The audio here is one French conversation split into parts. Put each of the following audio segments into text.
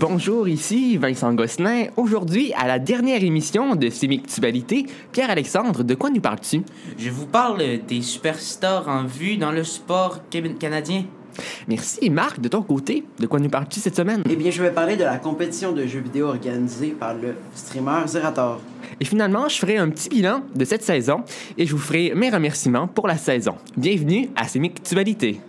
Bonjour, ici Vincent Gosselin. Aujourd'hui, à la dernière émission de Sémictualité, Pierre-Alexandre, de quoi nous parles-tu? Je vous parle des superstars en vue dans le sport canadien. Merci. Marc, de ton côté, de quoi nous parles-tu cette semaine? Eh bien, je vais parler de la compétition de jeux vidéo organisée par le streamer Zerator. Et finalement, je ferai un petit bilan de cette saison et je vous ferai mes remerciements pour la saison. Bienvenue à Sémictualité.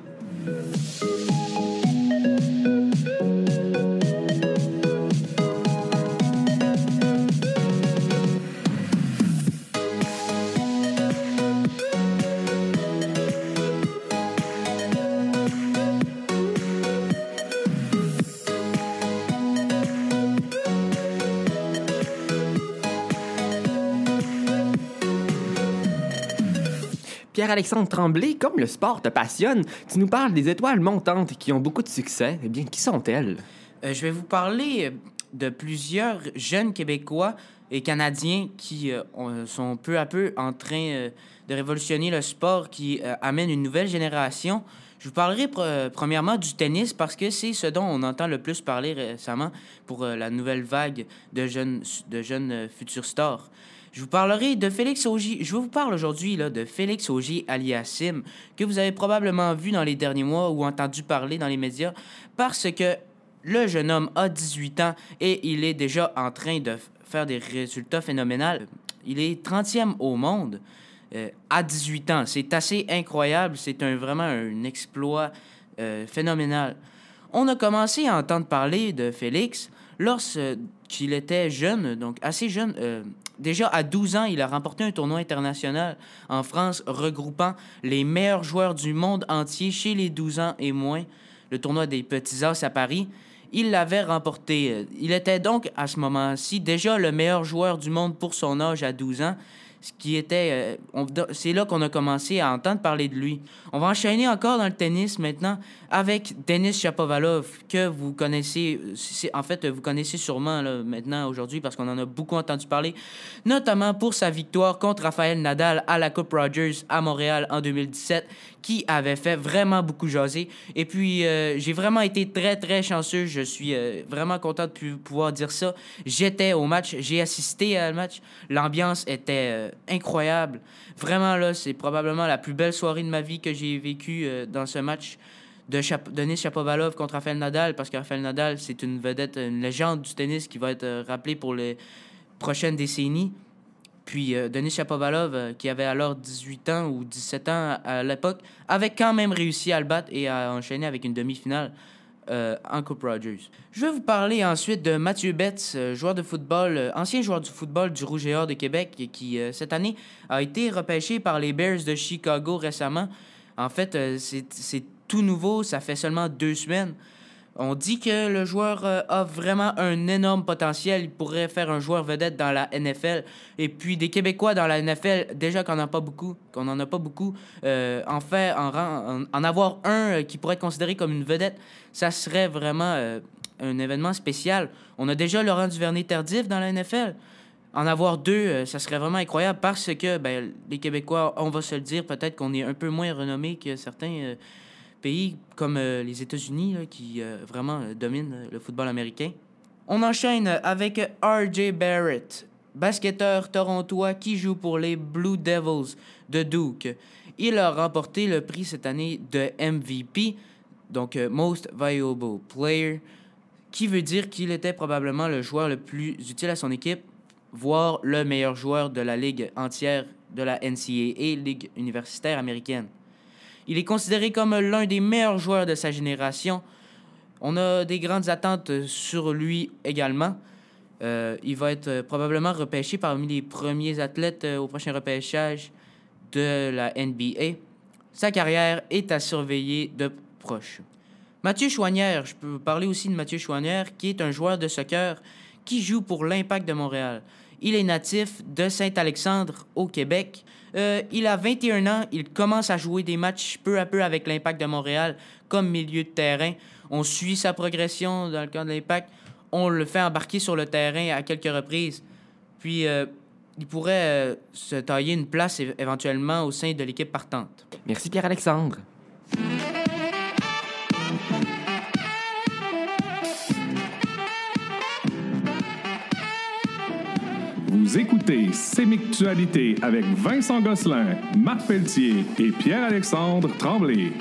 Pierre-Alexandre Tremblay, comme le sport te passionne, tu nous parles des étoiles montantes qui ont beaucoup de succès. Eh bien, qui sont-elles? Euh, je vais vous parler euh, de plusieurs jeunes Québécois et Canadiens qui euh, sont peu à peu en train de révolutionner le sport, qui amène une nouvelle génération. Je vous parlerai premièrement du tennis parce que c'est ce dont on entend le plus parler récemment pour la nouvelle vague de jeunes, de jeunes futurs stars. Je vous parlerai de Félix Augy. Je vous parle aujourd'hui de Félix Augy aliasim, que vous avez probablement vu dans les derniers mois ou entendu parler dans les médias, parce que le jeune homme a 18 ans et il est déjà en train de faire des résultats phénoménaux. Il est 30e au monde euh, à 18 ans. C'est assez incroyable. C'est vraiment un exploit euh, phénoménal. On a commencé à entendre parler de Félix lorsqu'il était jeune, donc assez jeune, euh, Déjà à 12 ans, il a remporté un tournoi international en France regroupant les meilleurs joueurs du monde entier chez les 12 ans et moins, le tournoi des Petits As à Paris. Il l'avait remporté. Il était donc à ce moment-ci déjà le meilleur joueur du monde pour son âge à 12 ans ce qui était. Euh, c'est là qu'on a commencé à entendre parler de lui. On va enchaîner encore dans le tennis maintenant avec Denis Chapovalov, que vous connaissez. En fait, vous connaissez sûrement là, maintenant, aujourd'hui, parce qu'on en a beaucoup entendu parler, notamment pour sa victoire contre Rafael Nadal à la Coupe Rogers à Montréal en 2017, qui avait fait vraiment beaucoup jaser. Et puis, euh, j'ai vraiment été très, très chanceux. Je suis euh, vraiment content de pouvoir dire ça. J'étais au match, j'ai assisté à le match. L'ambiance était incroyable. Vraiment, là, c'est probablement la plus belle soirée de ma vie que j'ai vécue euh, dans ce match de Denis Chapovalov contre Rafael Nadal, parce que Rafael Nadal, c'est une vedette, une légende du tennis qui va être euh, rappelée pour les prochaines décennies. Puis euh, Denis Chapovalov, qui avait alors 18 ans ou 17 ans à l'époque, avait quand même réussi à le battre et à enchaîner avec une demi-finale euh, en Coupe Rogers. Je vais vous parler ensuite de Mathieu Betts, euh, joueur de football, euh, ancien joueur du football du Rouge et Or de Québec, qui cette année a été repêché par les Bears de Chicago récemment. En fait, c'est tout nouveau, ça fait seulement deux semaines. On dit que le joueur euh, a vraiment un énorme potentiel. Il pourrait faire un joueur vedette dans la NFL. Et puis des Québécois dans la NFL, déjà qu'on n'en a pas beaucoup, euh, en fait, en, en, avoir un euh, qui pourrait être considéré comme une vedette, ça serait vraiment un événement spécial. On a déjà Laurent Duvernay-Tardif dans la NFL. En avoir deux, ça serait vraiment incroyable parce que ben, les Québécois, on va se le dire, peut-être qu'on est un peu moins renommé que certains pays comme euh, les États-Unis qui euh, vraiment euh, dominent le football américain. On enchaîne avec RJ Barrett, basketteur torontois qui joue pour les Blue Devils de Duke. Il a remporté le prix cette année de MVP, donc Most Valuable Player, qui veut dire qu'il était probablement le joueur le plus utile à son équipe, voire le meilleur joueur de la ligue entière de la NCAA, Ligue universitaire américaine. Il est considéré comme l'un des meilleurs joueurs de sa génération. On a des grandes attentes sur lui également. Euh, il va être euh, probablement repêché parmi les premiers athlètes euh, au prochain repêchage de la NBA. Sa carrière est à surveiller de proche. Mathieu Chouanière, je peux parler aussi de Mathieu Chouanière, qui est un joueur de soccer qui joue pour l'Impact de Montréal. Il est natif de Saint-Alexandre au Québec. Euh, il a 21 ans, il commence à jouer des matchs peu à peu avec l'Impact de Montréal comme milieu de terrain. On suit sa progression dans le camp de l'Impact. On le fait embarquer sur le terrain à quelques reprises. Puis euh, il pourrait euh, se tailler une place éventuellement au sein de l'équipe partante. Merci Pierre-Alexandre. Vous écoutez Sémictualité avec Vincent Gosselin, Marc Pelletier et Pierre-Alexandre Tremblay.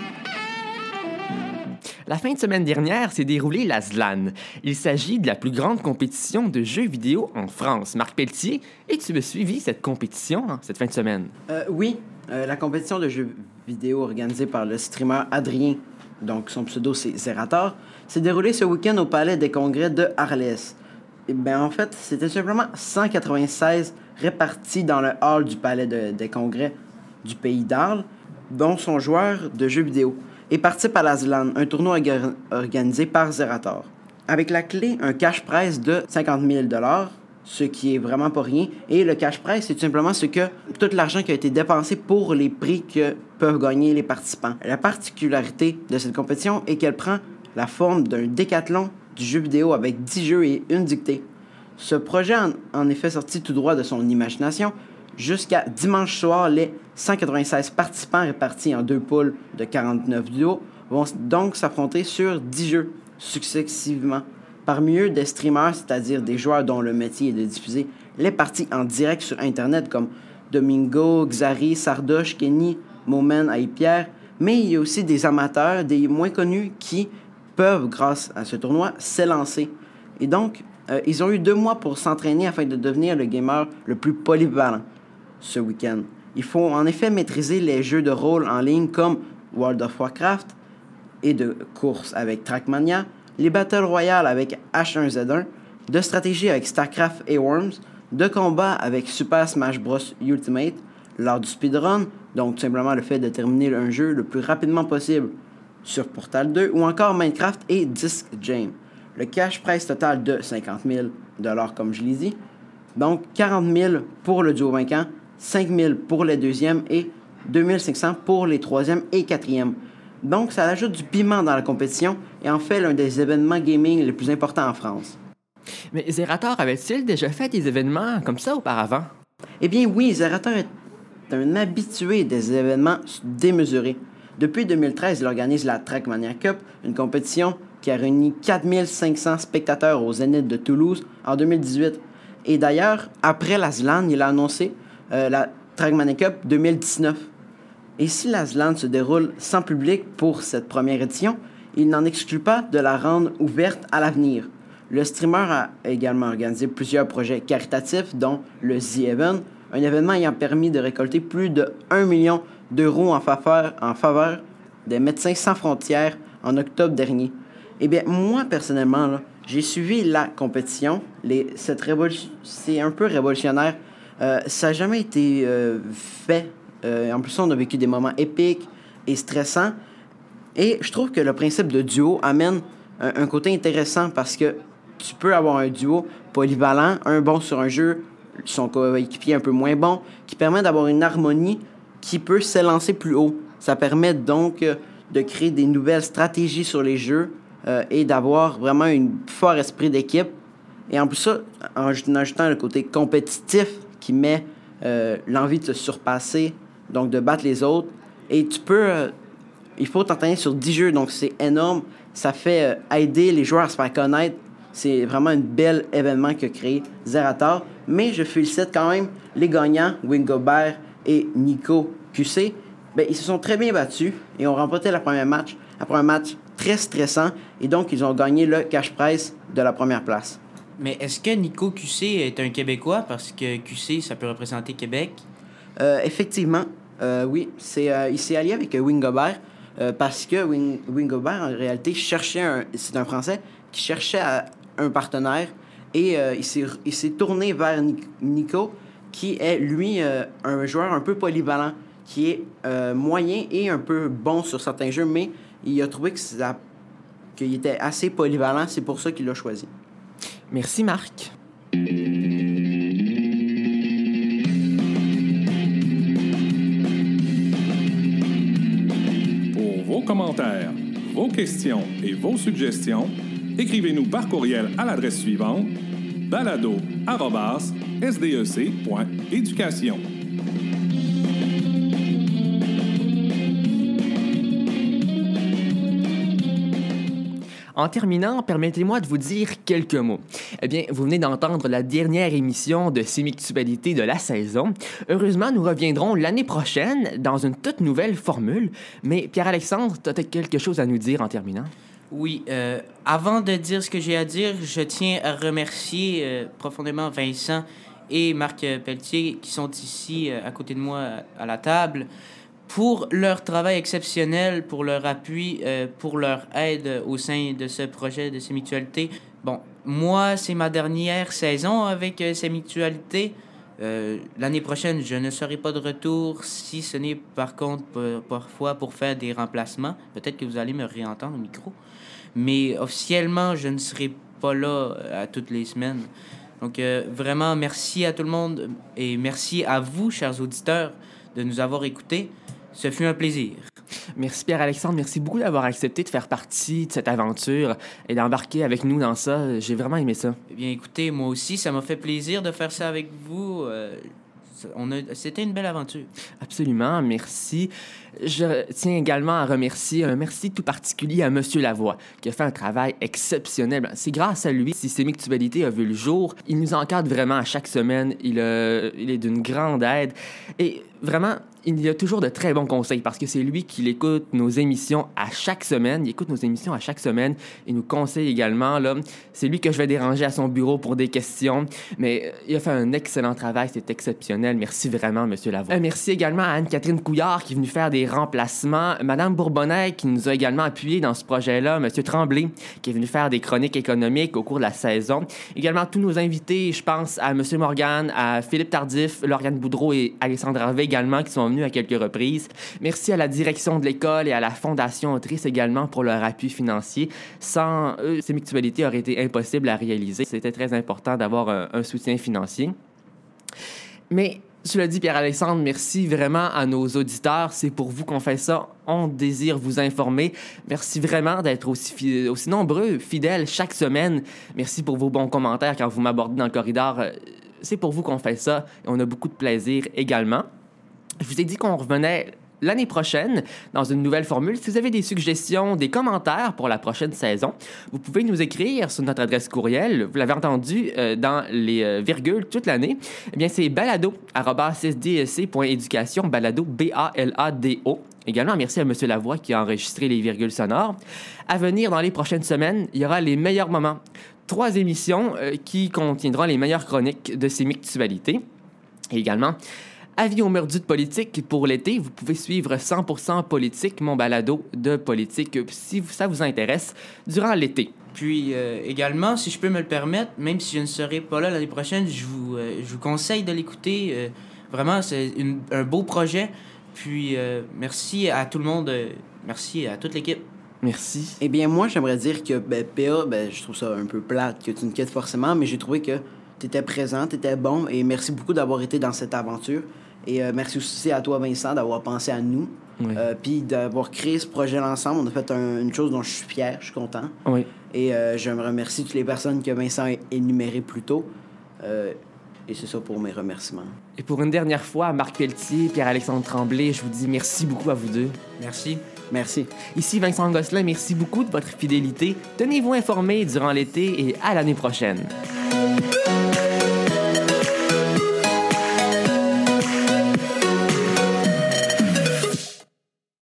La fin de semaine dernière s'est déroulée la ZLAN. Il s'agit de la plus grande compétition de jeux vidéo en France. Marc Pelletier, et tu as suivi cette compétition hein, cette fin de semaine? Euh, oui, euh, la compétition de jeux vidéo organisée par le streamer Adrien, donc son pseudo c'est Zerator, s'est déroulée ce week-end au Palais des Congrès de Arles. Ben, en fait, c'était simplement 196 répartis dans le hall du Palais de- des Congrès du pays d'Arles, dont sont joueurs de jeux vidéo, et participent à la ZLAN, un tournoi orga- organisé par Zerator. Avec la clé, un cash prize de 50 000 ce qui est vraiment pas rien. Et le cash prize, c'est simplement ce que tout l'argent qui a été dépensé pour les prix que peuvent gagner les participants. La particularité de cette compétition est qu'elle prend la forme d'un décathlon du jeu vidéo avec 10 jeux et une dictée. Ce projet, en, effet sorti tout droit de son imagination, jusqu'à dimanche soir, les 196 participants répartis en deux poules de 49 duos vont donc s'affronter sur 10 jeux successivement. Parmi eux, des streamers, c'est-à-dire des joueurs dont le métier est de diffuser les parties en direct sur Internet comme Domingo, Xari, Sardoche, Kenny, Momen, Pierre, mais il y a aussi des amateurs, des moins connus qui peuvent, grâce à ce tournoi, s'élancer. Et donc, euh, ils ont eu deux mois pour s'entraîner afin de devenir le gamer le plus polyvalent ce week-end. Il faut en effet maîtriser les jeux de rôle en ligne comme World of Warcraft et de course avec Trackmania, les Battle Royale avec H1Z1, de stratégie avec StarCraft et Worms, de combat avec Super Smash Bros. Ultimate, lors du speedrun, donc simplement le fait de terminer un jeu le plus rapidement possible sur Portal 2, ou encore Minecraft et Disc Jam. Le cash price total de 50 000 comme je l'ai dit. Donc 40 000 pour le duo vainquant, 5 000 pour les deuxièmes et 2500 pour les troisièmes et quatrièmes. Donc ça ajoute du piment dans la compétition et en fait l'un des événements gaming les plus importants en France. Mais Zerator avait-il déjà fait des événements comme ça auparavant? Eh bien oui, Zerator est un habitué des événements démesurés. Depuis 2013, il organise la Trackmania Cup, une compétition qui a réuni 4500 spectateurs au Zénith de Toulouse en 2018. Et d'ailleurs, après la ZLAN, il a annoncé euh, la Trackmania Cup 2019. Et si la ZLAN se déroule sans public pour cette première édition, il n'en exclut pas de la rendre ouverte à l'avenir. Le streamer a également organisé plusieurs projets caritatifs, dont le The Event, un événement ayant permis de récolter plus de 1 million d'euros en faveur, des médecins sans frontières en octobre dernier. Eh bien, moi, personnellement, j'ai suivi la compétition. Cette c'est un peu révolutionnaire. Euh, ça n'a jamais été euh, fait. Euh, en plus, on a vécu des moments épiques et stressants. Et je trouve que le principe de duo amène un côté intéressant parce que tu peux avoir un duo polyvalent, un bon sur un jeu, son coéquipier un peu moins bon, qui permet d'avoir une harmonie qui peut s'élancer plus haut. Ça permet donc euh, de créer des nouvelles stratégies sur les jeux euh, et d'avoir vraiment un fort esprit d'équipe. Et en plus ça, en aj- en ajoutant le côté compétitif qui met euh, l'envie de se surpasser, donc de battre les autres. Et tu peux... il faut t'entraîner sur 10 jeux, donc c'est énorme. Ça fait aider les joueurs à se faire connaître. C'est vraiment un bel événement que créé Zerator. Mais je félicite quand même les gagnants, Wingobert et Nico QC. Ben, ils se sont très bien battus et ont remporté le premier match après un match très stressant. Et donc, ils ont gagné le cash prize de la première place. Mais est-ce que Nico QC est un Québécois? Parce que QC, ça peut représenter Québec. Euh, effectivement, euh, oui, c'est, euh, il s'est allié avec Wingobert parce que Wing, Wingobert, en réalité, cherchait un, c'est un Français qui cherchait à- un partenaire et euh, il, s'est, il s'est tourné vers Ni- Nico, qui est, lui, euh, un joueur un peu polyvalent, qui est euh, moyen et un peu bon sur certains jeux, mais il a trouvé qu'il était assez polyvalent, c'est pour ça qu'il l'a choisi. Merci, Marc. Pour vos commentaires, vos questions et vos suggestions, écrivez-nous par courriel à l'adresse suivante balado@sdec.éducation. En terminant, permettez-moi de vous dire quelques mots. Eh bien, vous venez d'entendre la dernière émission de Sémictualité de la saison. Heureusement, nous reviendrons l'année prochaine dans une toute nouvelle formule. Mais Pierre-Alexandre, tu as quelque chose à nous dire en terminant? Oui, euh, avant de dire ce que j'ai à dire, je tiens à remercier euh, profondément Vincent et Marc Pelletier qui sont ici euh, à côté de moi à la table pour leur travail exceptionnel, pour leur appui, euh, pour leur aide au sein de ce projet de ces mutualités. Bon, moi, c'est ma dernière saison avec euh, ces mutualités. Euh, L'année prochaine, je ne serai pas de retour si ce n'est par contre parfois pour faire des remplacements. Peut-être que vous allez me réentendre au micro. Mais officiellement, je ne serai pas là à toutes les semaines. Donc, vraiment, merci à tout le monde et merci à vous, chers auditeurs, de nous avoir écoutés. Ce fut un plaisir. Merci Pierre-Alexandre, merci beaucoup d'avoir accepté de faire partie de cette aventure et d'embarquer avec nous dans ça. J'ai vraiment aimé ça. Eh bien écoutez, moi aussi, ça m'a fait plaisir de faire ça avec vous. Euh, c'était une belle aventure. Absolument, merci. Je tiens également à remercier un merci tout particulier à Monsieur Lavoie, qui a fait un travail exceptionnel. C'est grâce à lui, Systémique Tubalité a vu le jour. Il nous encadre vraiment à chaque semaine. Il, est d'une grande aide. Et vraiment, il y a toujours de très bons conseils parce que c'est lui qui écoute nos émissions à chaque semaine. Il écoute nos émissions à chaque semaine et nous conseille également. C'est lui que je vais déranger à son bureau pour des questions. Mais euh, il a fait un excellent travail, c'est exceptionnel. Merci vraiment, Monsieur Lavoie. Euh, merci également à Anne-Catherine Couillard qui est venue faire des remplacements. Madame Bourbonnais qui nous a également appuyé dans ce projet-là. Monsieur Tremblay qui est venu faire des chroniques économiques au cours de la saison. Également tous nos invités, je pense à Monsieur Morgan, à Philippe Tardif, Lauriane Boudreau et Alexandre Harvey également qui sont à quelques reprises. Merci à la direction de l'école et à la Fondation Autrice également pour leur appui financier. Sans eux, ces mutualités auraient été impossibles à réaliser. C'était très important d'avoir un, soutien financier. Mais cela dit, Pierre-Alexandre, merci vraiment à nos auditeurs. C'est pour vous qu'on fait ça. On désire vous informer. Merci vraiment d'être aussi, nombreux, fidèles chaque semaine. Merci pour vos bons commentaires quand vous m'abordez dans le corridor. C'est pour vous qu'on fait ça on a beaucoup de plaisir également. Je vous ai dit qu'on revenait l'année prochaine dans une nouvelle formule. Si vous avez des suggestions, des commentaires pour la prochaine saison, vous pouvez nous écrire sur notre adresse courriel. Vous l'avez entendu euh, dans les euh, virgules toute l'année. Eh bien, c'est balado.sdsc.éducation, balado, B-A-L-A-D-O. Également, merci à M. Lavoie qui a enregistré les virgules sonores. À venir dans les prochaines semaines, il y aura les meilleurs moments. Trois émissions euh, qui contiendront les meilleures chroniques de ces mutualités. Et également, Avis au mordu de politique pour l'été, vous pouvez suivre 100% politique, mon balado de politique, si ça vous intéresse, durant l'été. Puis euh, également, si je peux me le permettre, même si je ne serai pas là l'année prochaine, je vous, euh, je vous conseille de l'écouter. Euh, vraiment, c'est un beau projet. Puis merci à tout le monde, merci à toute l'équipe. Merci. Eh bien, moi, j'aimerais dire que ben, PA, ben, je trouve ça un peu plate que tu ne quittes forcément, mais j'ai trouvé que tu étais présent, tu étais bon, et merci beaucoup d'avoir été dans cette aventure. Et euh, merci aussi à toi, Vincent, d'avoir pensé à nous. Euh, puis d'avoir créé ce projet ensemble. On a fait une chose dont je suis fier, je suis content. Oui. Et euh, je me remercie toutes les personnes que Vincent a énumérées plus tôt. et c'est ça pour mes remerciements. Et pour une dernière fois, Marc Pelletier, Pierre-Alexandre Tremblay, je vous dis merci beaucoup à vous deux. Merci. Merci. Ici Vincent Gosselin, merci beaucoup de votre fidélité. Tenez-vous informés durant l'été et à l'année prochaine.